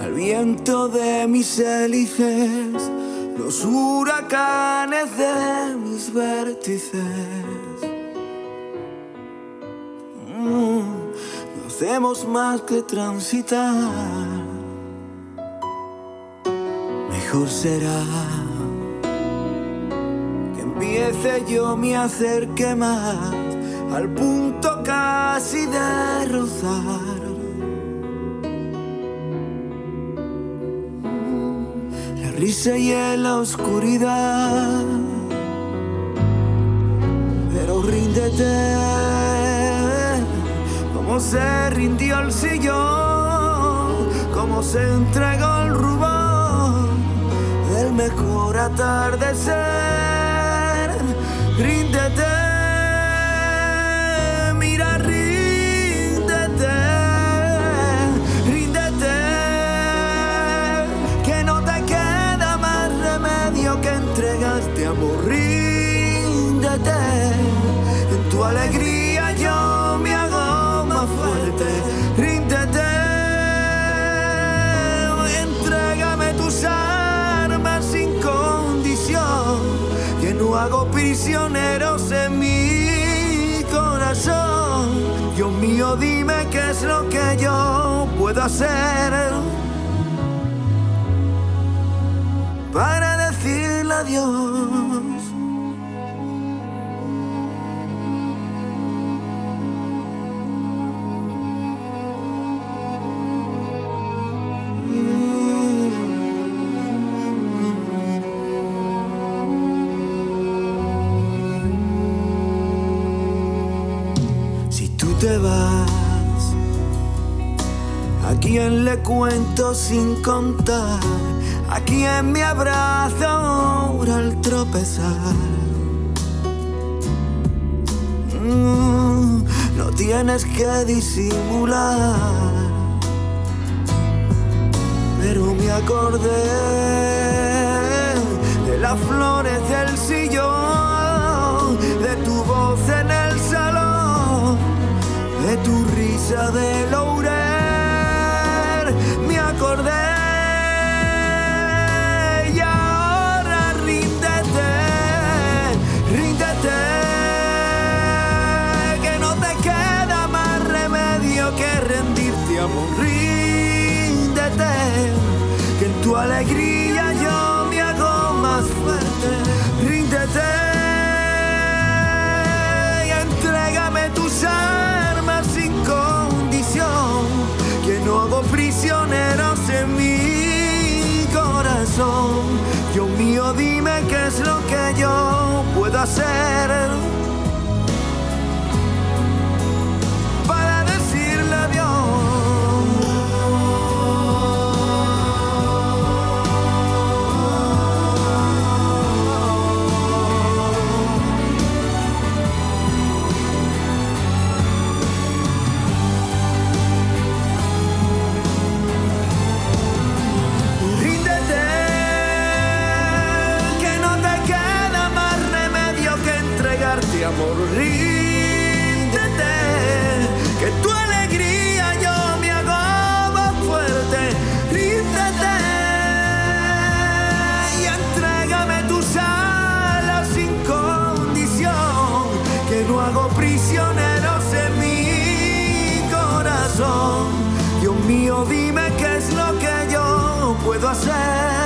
Al viento de mis hélices, los huracanes de mis vértices. Mm, no hacemos más que transitar. Mejor será que empiece yo mi acerque más al punto casi de rozar. La risa y la oscuridad, pero ríndete como se rindió el sillón, como se entregó el rubor del mejor atardecer. Ríndete. Alegría yo me hago más fuerte. Ríndete, entrégame tus armas sin condición, que no hago prisioneros en mi corazón. Dios mío, dime qué es lo que yo puedo hacer para decirle adiós. Te vas, ¿a quién le cuento sin contar? ¿A quién me abrazo ahora al tropezar? Mm, no tienes que disimular, pero me acordé de las flores del sillón, de tu voz en el tu risa de laurel. Me acordé y ahora ríndete, ríndete, que no te queda más remedio que rendirte amor, ríndete, que en tu alegría es lo que yo puedo hacer amor. Ríndete, que tu alegría yo me hago fuerte. Ríndete y entrégame tus alas sin condición, que no hago prisioneros en mi corazón. Dios mío, dime qué es lo que yo puedo hacer